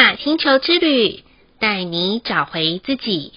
大星球之旅，带你找回自己。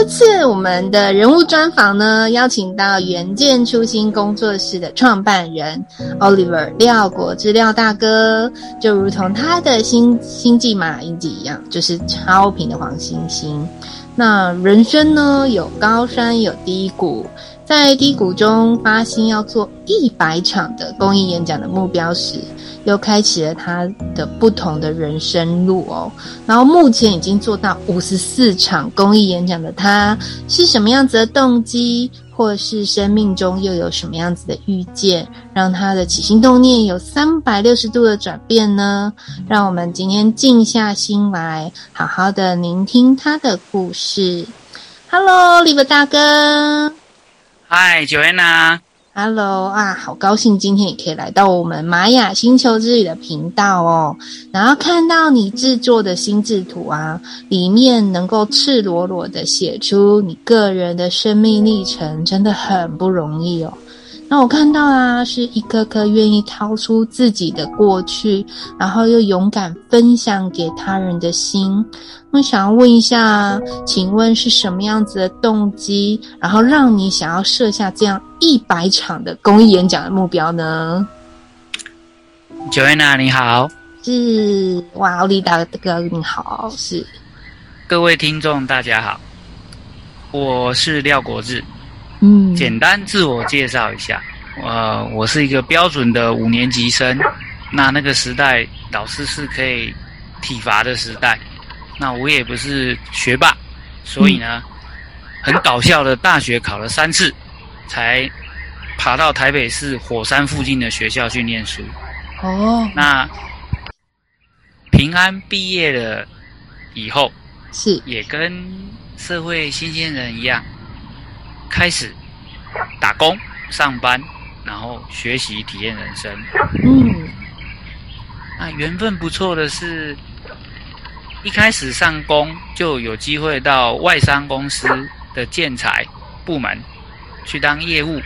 这次我们的人物专访呢，邀请到原见初心工作室的创办人 Oliver 廖国志廖大哥，就如同他的星星际马英记一样，就是超频的黄星星。那人生呢，有高山有低谷，在低谷中发心要做一百场的公益演讲的目标时，又开启了他的不同的人生路哦。然后目前已经做到五十四场公益演讲的他，是什么样子的动机，或是生命中又有什么样子的遇见，让他的起心动念有三百六十度的转变呢？让我们今天静下心来，好好的聆听他的故事。Hello，Liva 大哥。Hi，Joanna。Hello 啊，好高兴今天也可以来到我们玛雅星球之旅的频道哦。然后看到你制作的心智图啊，里面能够赤裸裸的写出你个人的生命历程，真的很不容易哦。那我看到啊，是一颗颗愿意掏出自己的过去，然后又勇敢分享给他人的心。我想要问一下，请问是什么样子的动机，然后让你想要设下这样一百场的公益演讲的目标呢？Joanna 你好，是哇，奥利大哥你好，是各位听众大家好，我是廖国志。嗯，简单自我介绍一下，呃，我是一个标准的五年级生。那那个时代，老师是可以体罚的时代。那我也不是学霸，所以呢，很搞笑的，大学考了三次，才爬到台北市火山附近的学校去念书。哦，那平安毕业了以后，是也跟社会新鲜人一样。开始打工、上班，然后学习、体验人生。嗯，那缘分不错的是，一开始上工就有机会到外商公司的建材部门去当业务。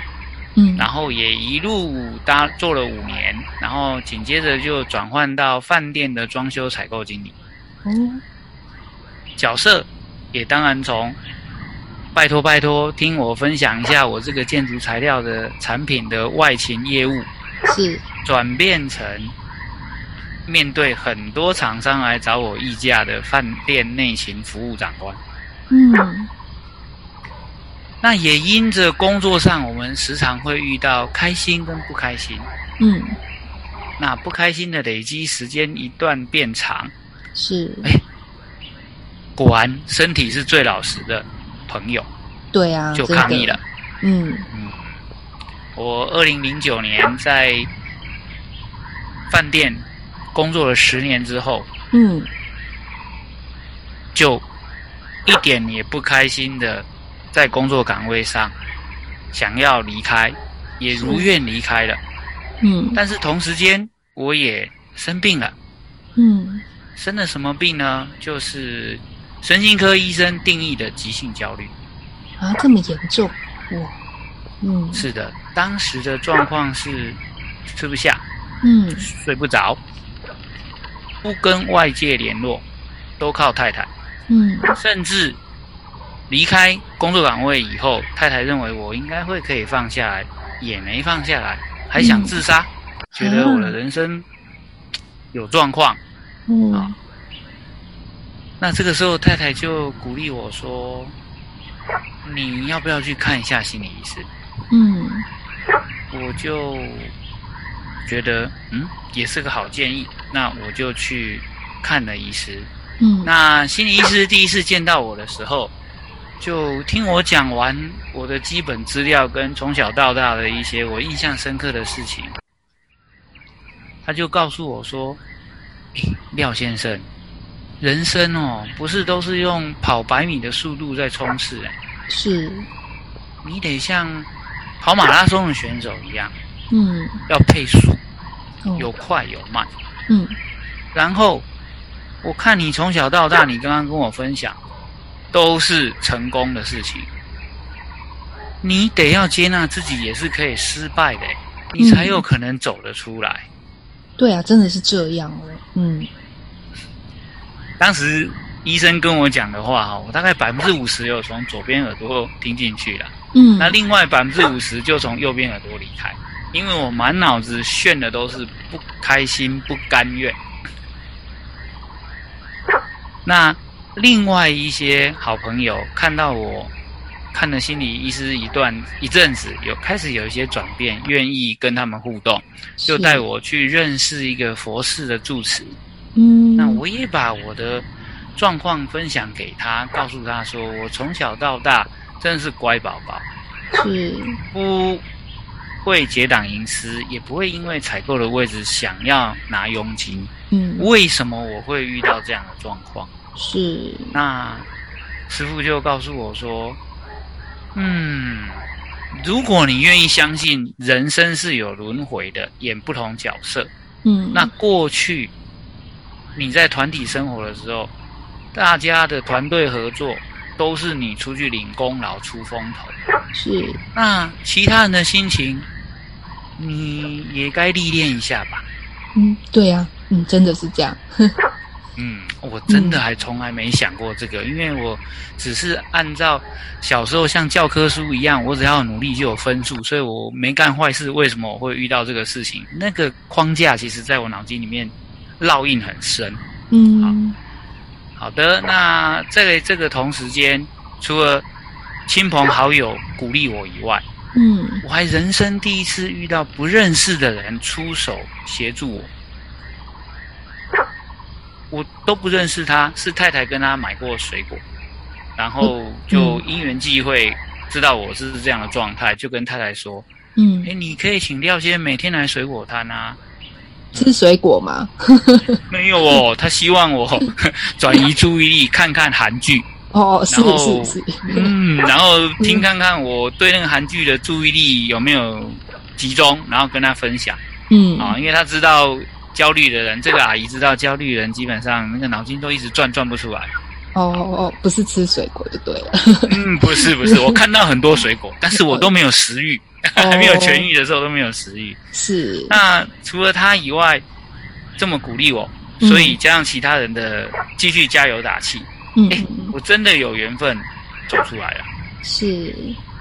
嗯，然后也一路搭做了五年，然后紧接着就转换到饭店的装修采购经理。嗯，角色也当然从。拜托拜托，听我分享一下我这个建筑材料的产品的外勤业务，是转变成面对很多厂商来找我议价的饭店内勤服务长官。嗯，那也因着工作上，我们时常会遇到开心跟不开心。嗯，那不开心的累积时间一段变长，是哎，果然身体是最老实的。朋友，对啊，就抗议了。嗯嗯，我二零零九年在饭店工作了十年之后，嗯，就一点也不开心的在工作岗位上想要离开，也如愿离开了。嗯，但是同时间我也生病了。嗯，生了什么病呢？就是。神经科医生定义的急性焦虑啊，这么严重哇？嗯，是的，当时的状况是吃不下，嗯，睡不着，不跟外界联络，都靠太太。嗯，甚至离开工作岗位以后，太太认为我应该会可以放下来，也没放下来，还想自杀，嗯、觉得我的人生有状况。嗯，啊，那这个时候太太就鼓励我说：“你要不要去看一下心理医师？”嗯，我就觉得嗯，也是个好建议，那我就去看了医师。嗯，那心理医师第一次见到我的时候，就听我讲完我的基本资料跟从小到大的一些我印象深刻的事情，他就告诉我说：“诶，廖先生，人生哦，不是都是用跑百米的速度在冲刺，诶，是，你得像跑马拉松的选手一样，嗯，要配速，哦，有快有慢，嗯，然后。”我看你从小到大，你刚刚跟我分享，都是成功的事情。你得要接纳自己也是可以失败的，你才有可能走得出来。嗯。对啊，真的是这样哦。嗯，当时医生跟我讲的话哈，我大概百分之五十有从左边耳朵听进去了，嗯，那另外百分之五十就从右边耳朵离开，因为我满脑子炫的都是不开心、不甘愿。那另外一些好朋友看到我看了心理医师一段一阵子，有开始有一些转变，愿意跟他们互动，就带我去认识一个佛寺的住持。嗯，那我也把我的状况分享给他，告诉他说，我从小到大真的是乖宝宝，是。不会结党营私，也不会因为采购的位置想要拿佣金。嗯，为什么我会遇到这样的状况？是，那师傅就告诉我说：“嗯，如果你愿意相信人生是有轮回的，演不同角色，嗯，那过去你在团体生活的时候，大家的团队合作都是你出去领功劳、出风头，是。那其他人的心情，你也该历练一下吧。”嗯，对呀、啊，嗯，真的是这样。嗯，我真的还从来没想过这个，嗯，因为我只是按照小时候像教科书一样，我只要努力就有分数，所以我没干坏事。为什么我会遇到这个事情？那个框架其实在我脑筋里面烙印很深。嗯，好，好的。那在这个同时间，除了亲朋好友鼓励我以外，嗯，我还人生第一次遇到不认识的人出手协助我。我都不认识他，是太太跟他买过水果，然后就因缘际会知道我是这样的状态，就跟太太说：“嗯，哎，你可以请廖先生每天来水果摊啊，吃水果吗？” 没有哦，他希望我 转移注意力，看看韩剧。哦，是是是，嗯，然后听看看我对那个韩剧的注意力有没有集中，然后跟他分享。嗯，啊，因为他知道。焦虑的人，这个阿姨知道，焦虑的人基本上那个脑筋都一直转，转不出来。哦哦，不是吃水果就对了。嗯，不是不是，我看到很多水果，但是我都没有食欲，还没有痊愈的时候都没有食欲。是。那除了他以外，这么鼓励我，所以加上其他人的继续加油打气。嗯，诶，我真的有缘分走出来了。是。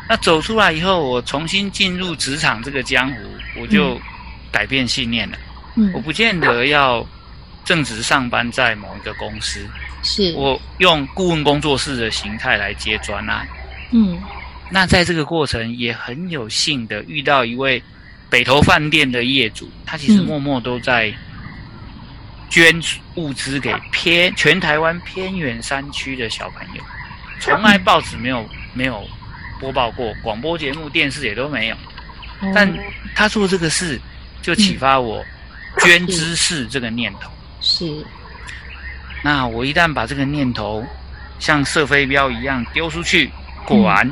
那走出来以后，我重新进入职场这个江湖，我就改变信念了。嗯，我不见得要正职上班在某一个公司，是。我用顾问工作室的形态来接专案。嗯，那在这个过程也很有幸的遇到一位北投饭店的业主，他其实默默都在捐物资给偏全台湾偏远山区的小朋友，从来报纸没有没有播报过，广播节目、电视也都没有，但他做这个事就启发我。捐知识这个念头是，那我一旦把这个念头像射飞镖一样丢出去，果然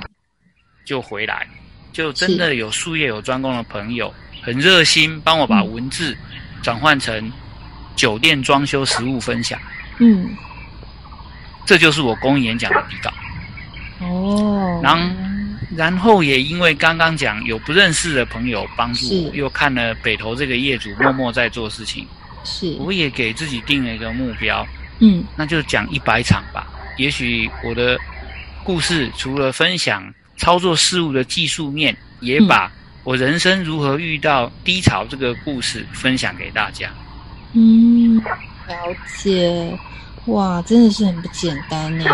就回来，就真的有术业有专攻的朋友很热心帮我把文字转换成酒店装修实物分享。嗯，这就是我公益演讲的底稿。哦，然后。然后也因为刚刚讲有不认识的朋友帮助我，又看了北投这个业主默默在做事情，是，我也给自己定了一个目标，嗯，那就讲一百场吧。也许我的故事除了分享操作事物的技术面，也把我人生如何遇到低潮这个故事分享给大家。嗯，了解。哇，真的是很不简单呢，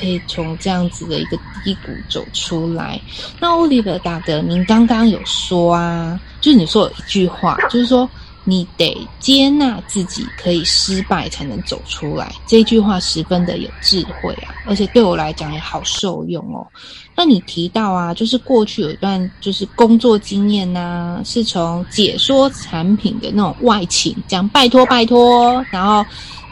可以从这样子的一个低谷走出来。那 Oliver 大哥，您刚刚有说啊，就是你说有一句话，就是说你得接纳自己可以失败才能走出来。这句话十分的有智慧啊，而且对我来讲也好受用哦。那你提到啊，就是过去有一段就是工作经验呐、啊，是从解说产品的那种外勤，讲拜托拜托，然后。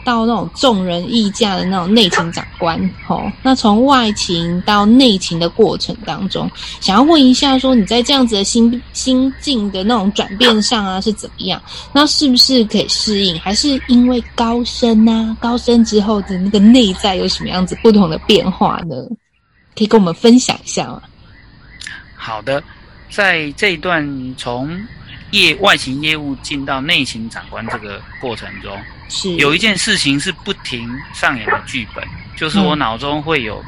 到那种众人议价的那种内勤长官，吼，那从外勤到内勤的过程当中，想要问一下，说你在这样子的心心境的那种转变上啊，是怎么样？那是不是可以适应？还是因为高升啊？高升之后的那个内在有什么样子不同的变化呢？可以跟我们分享一下吗？好的，在这一段从业外勤业务进到内勤长官这个过程中。是有一件事情是不停上演的剧本，就是我脑中会有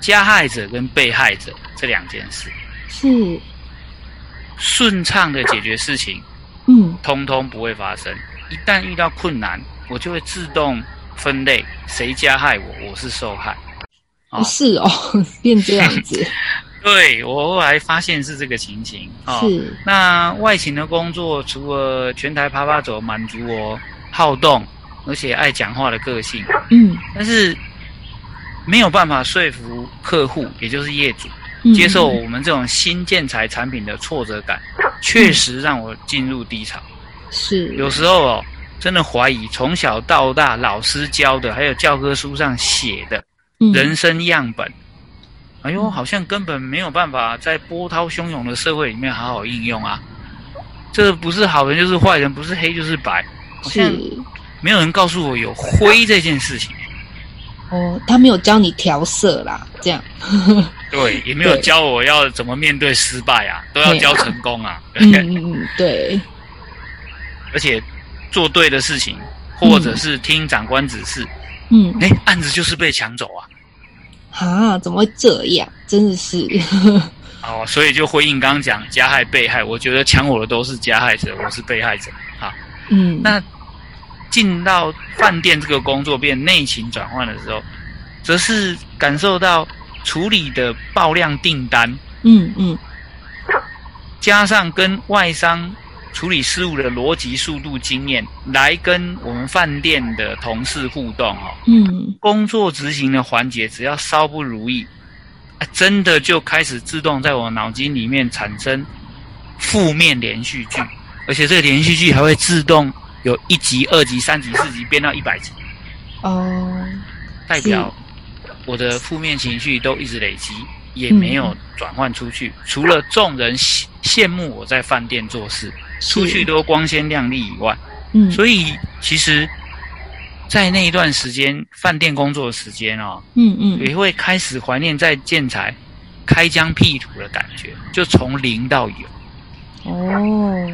加害者跟被害者这两件事，是顺畅的解决事情，嗯，通通不会发生。一旦遇到困难，我就会自动分类谁加害我，我是受害。哦，是哦，变这样子。对，我后来发现是这个情形。哦，是那外勤的工作，除了全台趴趴走，满足我。好动，而且爱讲话的个性，嗯，但是没有办法说服客户，也就是业主，嗯、接受我们这种新建材产品的挫折感，确实让我进入低潮。是，有时候哦，真的怀疑从小到大老师教的，还有教科书上写的人生样本，嗯、哎呦，好像根本没有办法在波涛汹涌的社会里面好好应用啊！这不是好人就是坏人，不是黑就是白。好像，没有人告诉我有灰这件事情。哦，他没有教你调色啦，这样。对，也没有教我要怎么面对失败啊，都要教成功啊。嗯嗯嗯，对。而且做对的事情，或者是听长官指示，嗯，哎，案子就是被抢走啊。啊，怎么会这样？真的是。哦，所以就回应刚刚讲加害被害，我觉得抢我的都是加害者，我是被害者。好。嗯，那进到饭店这个工作变内勤转换的时候，则是感受到处理的爆量订单，嗯嗯，加上跟外商处理事务的逻辑、速度、经验，来跟我们饭店的同事互动哦，嗯，工作执行的环节只要稍不如意，真的就开始自动在我脑筋里面产生负面连续剧。而且这个连续剧还会自动有一集、二集、三集、四集变到一百集，哦，代表我的负面情绪都一直累积，也没有转换出去。除了众人羡慕我在饭店做事，出去都光鲜亮丽以外，嗯，所以其实，在那一段时间饭店工作的时间哦，嗯嗯，也会开始怀念在建材开疆辟土的感觉，就从零到有，哦。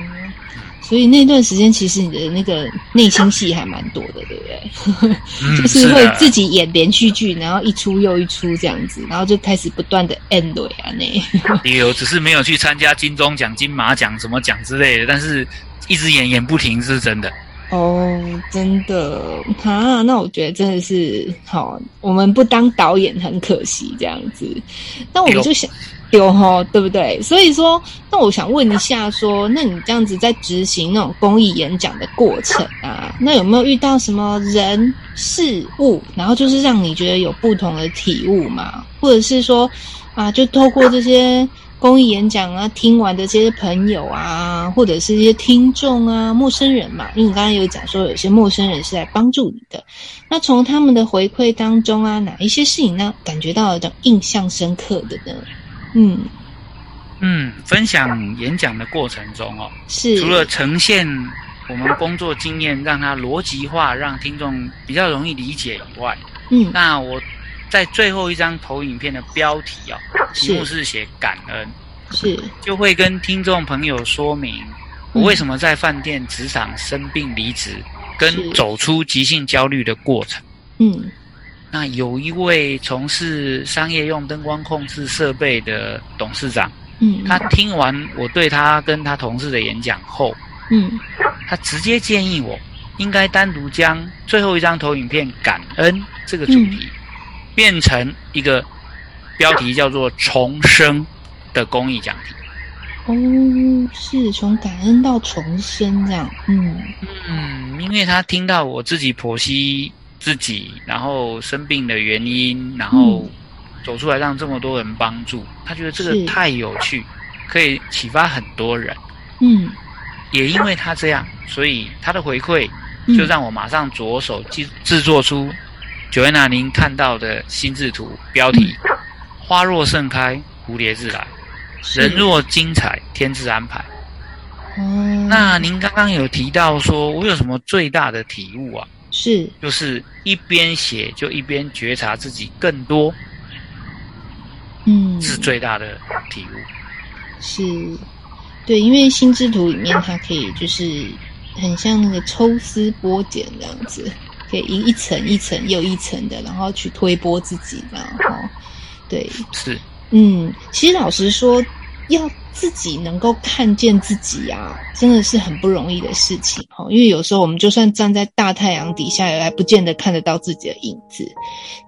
所以那段时间，其实你的那个内心戏还蛮多的，对不对？嗯、就是会自己演连续剧，然后一出又一出这样子，然后就开始不断的 end 啊那。有，只是没有去参加金钟奖、金马奖什么奖之类的，但是一直演演不停，是真的。哦，真的啊，那我觉得真的是好，我们不当导演很可惜这样子。那我们就想。有齁，对不对？所以说，那我想问一下，说，那你这样子在执行那种公益演讲的过程啊，那有没有遇到什么人事物，然后就是让你觉得有不同的体悟嘛？或者是说，啊，就透过这些公益演讲啊，听完的这些朋友啊，或者是一些听众啊，陌生人嘛，因为你刚才有讲说，有些陌生人是来帮助你的，那从他们的回馈当中啊，哪一些事情呢，感觉到有种印象深刻的呢？嗯。嗯，分享演讲的过程中哦，是。除了呈现我们工作经验，让它逻辑化，让听众比较容易理解以外，嗯，那我在最后一张投影片的标题哦，题目是写感恩，是。就会跟听众朋友说明我为什么在饭店职场生病离职，跟走出急性焦虑的过程。嗯，那有一位从事商业用灯光控制设备的董事长，嗯，他听完我对他跟他同事的演讲后，嗯，他直接建议我应该单独将最后一张投影片“感恩”这个主题、嗯、变成一个标题叫做“重生”的公益讲题。哦，是从感恩到重生这样，嗯。嗯，因为他听到我自己剖析自己，然后生病的原因，然后走出来让这么多人帮助，他觉得这个太有趣，可以启发很多人。嗯，也因为他这样，所以他的回馈就让我马上着手制制作出 Joanna 您看到的心智图标题：花若盛开，蝴蝶自来。人若精彩，天自安排。嗯，那您刚刚有提到说，我有什么最大的体悟啊？是，就是一边写就一边觉察自己更多。嗯，是最大的体悟。是，对，因为心智图里面它可以就是很像那个抽丝剥茧这样子，可以一一层一层又一层的，然后去推波自己，然后对，是。嗯，其实老实说，要自己能够看见自己啊，真的是很不容易的事情哈。因为有时候我们就算站在大太阳底下，也还不见得看得到自己的影子。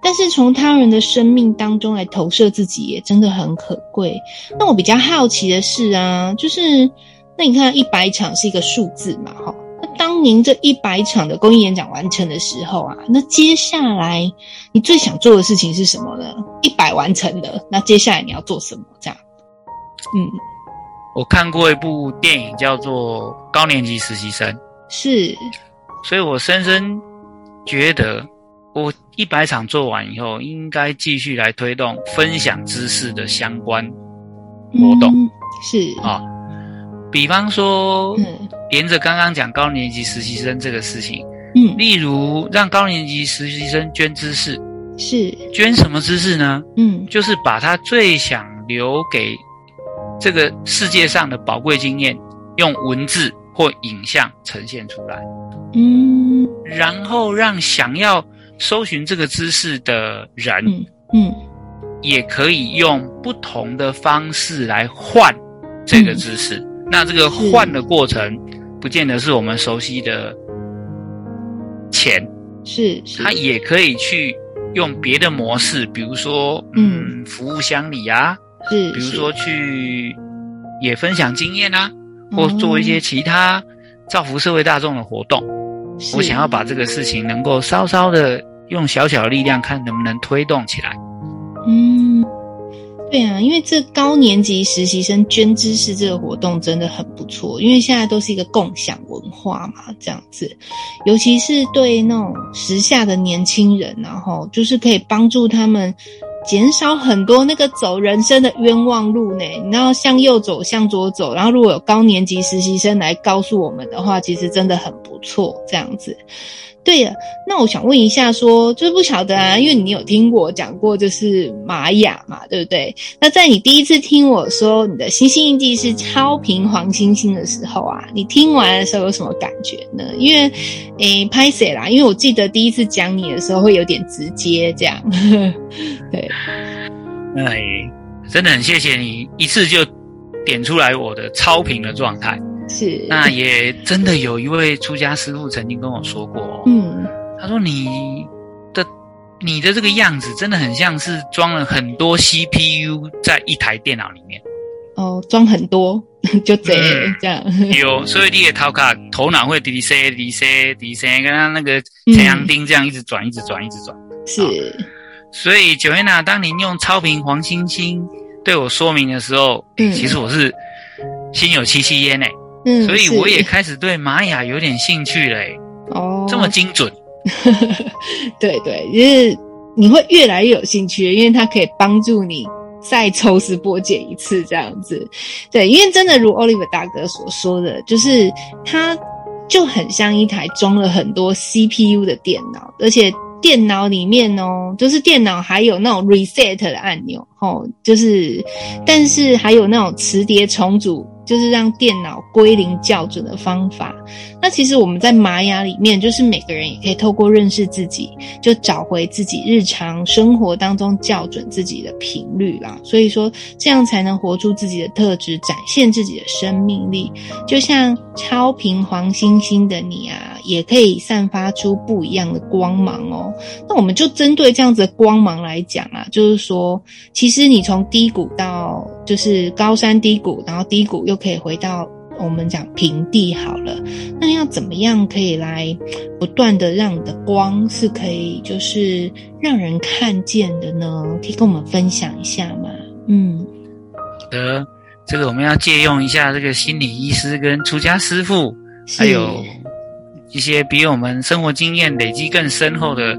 但是从他人的生命当中来投射自己，也真的很可贵。那我比较好奇的是啊，就是那你看一百场是一个数字嘛，哈。那当您这一百场的公益演讲完成的时候啊，那接下来你最想做的事情是什么呢？一百完成了，那接下来你要做什么？这样？嗯，我看过一部电影叫做《高年级实习生》，是，所以我深深觉得，我一百场做完以后，应该继续来推动分享知识的相关活动。嗯、是。啊，比方说，嗯。连着刚刚讲高年级实习生这个事情，嗯，例如让高年级实习生捐知识，是。捐什么知识呢？嗯，就是把他最想留给这个世界上的宝贵经验，用文字或影像呈现出来，嗯，然后让想要搜寻这个知识的人，嗯，嗯，也可以用不同的方式来换这个知识。嗯，那这个换的过程，不见得是我们熟悉的钱，是，是，他也可以去用别的模式，比如说，嗯，服务乡里啊，是，比如说去也分享经验啊，或做一些其他造福社会大众的活动。我想要把这个事情能够稍稍的用小小的力量，看能不能推动起来。嗯。对啊，因为这高年级实习生捐知识这个活动真的很不错，因为现在都是一个共享文化嘛，这样子，尤其是对那种时下的年轻人，然后就是可以帮助他们减少很多那个走人生的冤枉路呢。你要向右走，向左走，然后如果有高年级实习生来告诉我们的话，其实真的很不错，这样子。对呀，那我想问一下说，就是不晓得啊，因为你有听我讲过，就是玛雅嘛，对不对？那在你第一次听我说你的星星印记是超频黄星星的时候啊，你听完的时候有什么感觉呢？因为诶，拍谢啦，因为我记得第一次讲你的时候会有点直接这样，对。哎，真的很谢谢你一次就点出来我的超频的状态。是，那也真的有一位出家师傅曾经跟我说过，嗯，他说你的你的这个样子真的很像是装了很多 CPU 在一台电脑里面。哦，装很多 就这样，嗯、这样。有，所以你也头卡头脑会滴滴滴滴滴跟他那个太阳钉这样一直转，一直转，一直转。是，所以 Joanna，当您用超频黄星星对我说明的时候，嗯、其实我是心有戚戚焉诶。嗯，所以我也开始对玛雅有点兴趣嘞。哦，这么精准。对对，就是你会越来越有兴趣，因为它可以帮助你再抽丝剥茧一次这样子。对，因为真的如 Oliver 大哥所说的，就是它就很像一台装了很多 CPU 的电脑，而且电脑里面哦，就是电脑还有那种 reset 的按钮，哦，就是，但是还有那种磁碟重组。就是让电脑归零校准的方法。那其实我们在玛雅里面，就是每个人也可以透过认识自己，就找回自己日常生活当中校准自己的频率啦。所以说，这样才能活出自己的特质，展现自己的生命力。就像超频黄星星的你啊，也可以散发出不一样的光芒哦。那我们就针对这样子的光芒来讲啊，就是说，其实你从低谷到就是高山低谷，然后低谷又可以回到我们讲平地好了。那要怎么样可以来不断的让你的光是可以就是让人看见的呢？可以跟我们分享一下吗？嗯，得，这个我们要借用一下这个心理医师跟出家师傅，还有一些比我们生活经验累积更深厚的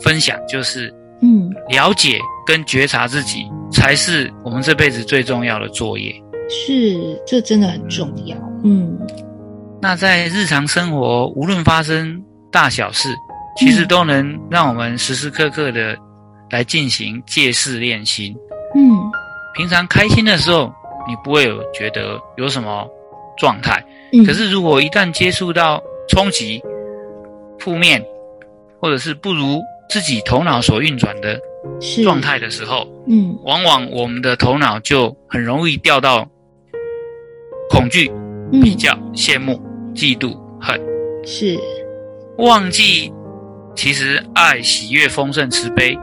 分享，就是。嗯，了解跟觉察自己才是我们这辈子最重要的作业。是，这真的很重要。嗯，那在日常生活，无论发生大小事，其实都能让我们时时刻刻的来进行戒识练心。嗯，平常开心的时候，你不会有觉得有什么状态。嗯，可是如果一旦接触到冲击、负面，或者是不如。自己头脑所运转的状态的时候，嗯，往往我们的头脑就很容易掉到恐惧、比较、羡慕、嫉妒、恨，是。忘记其实爱、喜悦、丰盛、慈悲，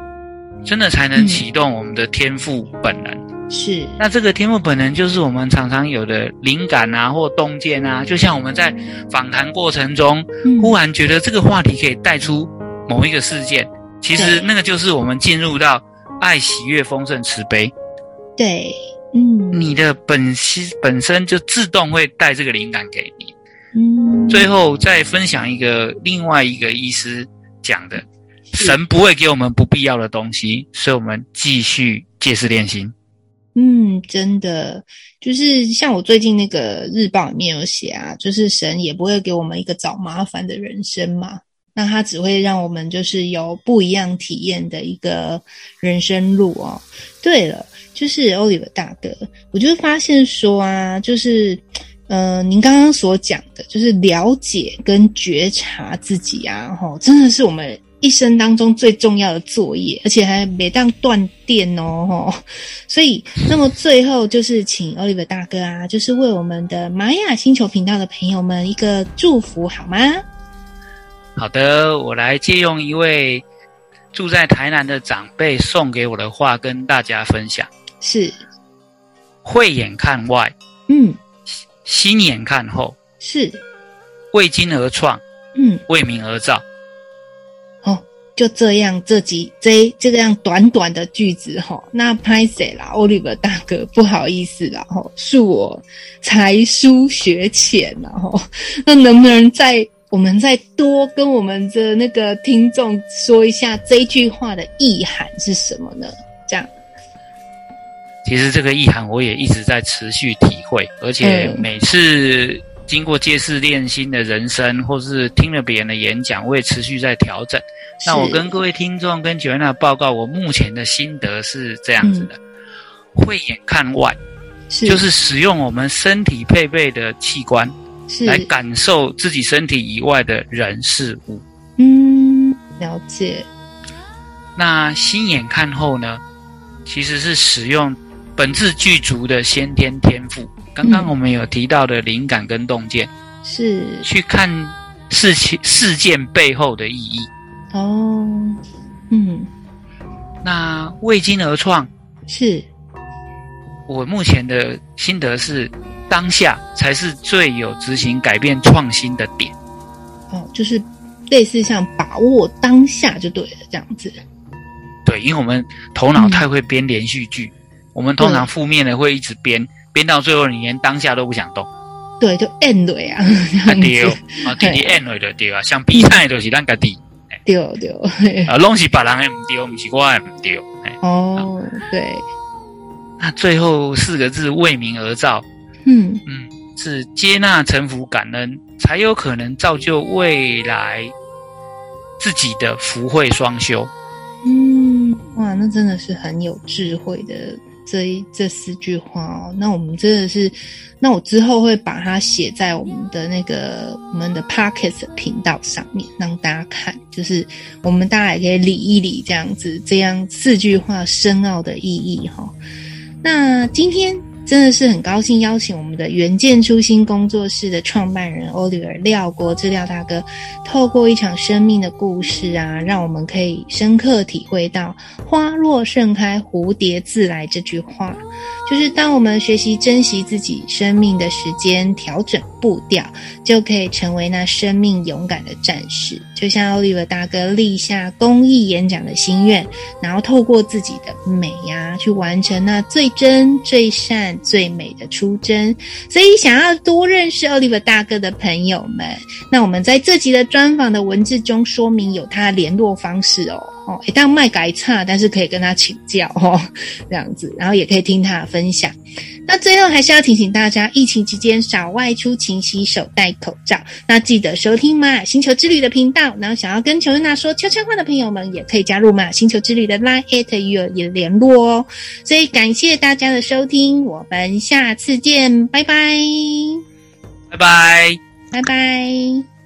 真的才能启动我们的天赋本能。是，那这个天赋本能就是我们常常有的灵感啊，或洞见啊，就像我们在访谈过程中，忽然觉得这个话题可以带出某一个事件。其实那个就是我们进入到爱、喜悦、丰盛、慈悲。对，嗯，你的本心本身就自动会带这个灵感给你。嗯，最后再分享一个另外一个医师讲的：神不会给我们不必要的东西，所以我们继续借势练心。嗯，真的就是像我最近那个日报里面有写啊，就是神也不会给我们一个找麻烦的人生嘛。那它只会让我们就是有不一样体验的一个人生路哦。对了，就是 Oliver 大哥，我就发现说啊，就是，呃，您刚刚所讲的，就是了解跟觉察自己啊，吼，真的是我们一生当中最重要的作业，而且还没当断电哦，吼。所以，那么最后就是请 Oliver 大哥啊，就是为我们的玛雅星球频道的朋友们一个祝福好吗？好的，我来借用一位住在台南的长辈送给我的话，跟大家分享。是，慧眼看外，嗯，心眼看后，是，为今而创，嗯，为民而造。哦，就这样，这几这这个样短短的句子哈，那拍谁啦，Oliver 大哥，不好意思啦，吼，恕我才疏学浅，然后那能不能再？我们再多跟我们的那个听众说一下这一句话的意涵是什么呢？这样，其实这个意涵我也一直在持续体会，而且每次经过借势练心的人生，或是听了别人的演讲，我也持续在调整。那我跟各位听众跟 Joanna 报告，我目前的心得是这样子的：慧眼看外，就是使用我们身体配备的器官。是来感受自己身体以外的人事物。嗯，了解。那心眼看后呢？其实是使用本自具足的先天天赋。刚刚我们有提到的灵感跟洞见，是去看事情事件背后的意义。哦，嗯。那为今而创，是我目前的心得是。当下才是最有执行改变创新的点。哦，就是类似像把握当下就对了，这样子。对，因为我们头脑太会编连续剧，嗯、我们通常负面的会一直编，编到最后你连当下都不想动。对，就 end 了呀。对啊，弟弟 end 了就对啊，像比赛都是咱家己。对对。啊，拢是别人的唔对，不是我的唔对。哦，对。那最后四个字为民而造。嗯嗯，是接纳、臣服、感恩，才有可能造就未来自己的福慧双修。嗯，哇，那真的是很有智慧的这一这四句话哦。那我们真的是，那我之后会把它写在我们的那个我们的 Pockets 频道上面，让大家看，就是我们大家也可以理一理这样子，这样四句话深奥的意义哈。那今天。真的是很高兴邀请我们的远见初心工作室的创办人 Oliver 廖国志廖大哥，透过一场生命的故事啊，让我们可以深刻体会到“花若盛开，蝴蝶自来”这句话。就是当我们学习珍惜自己生命的时间，调整步调，就可以成为那生命勇敢的战士。就像奥利弗大哥立下公益演讲的心愿，然后透过自己的美呀、去完成那最真、最善、最美的出征。所以，想要多认识奥利弗大哥的朋友们，那我们在这集的专访的文字中说明有他联络方式哦。哦，一旦卖改差，但是可以跟他请教哦，这样子，然后也可以听他的分享。那最后还是要提醒大家，疫情期间少外出，勤洗手，戴口罩。那记得收听玛雅星球之旅的频道，然后想要跟乔安娜说悄悄话的朋友们，也可以加入玛雅星球之旅的 Line at 与也联络哦。所以感谢大家的收听，我们下次见，拜拜，拜拜，拜拜。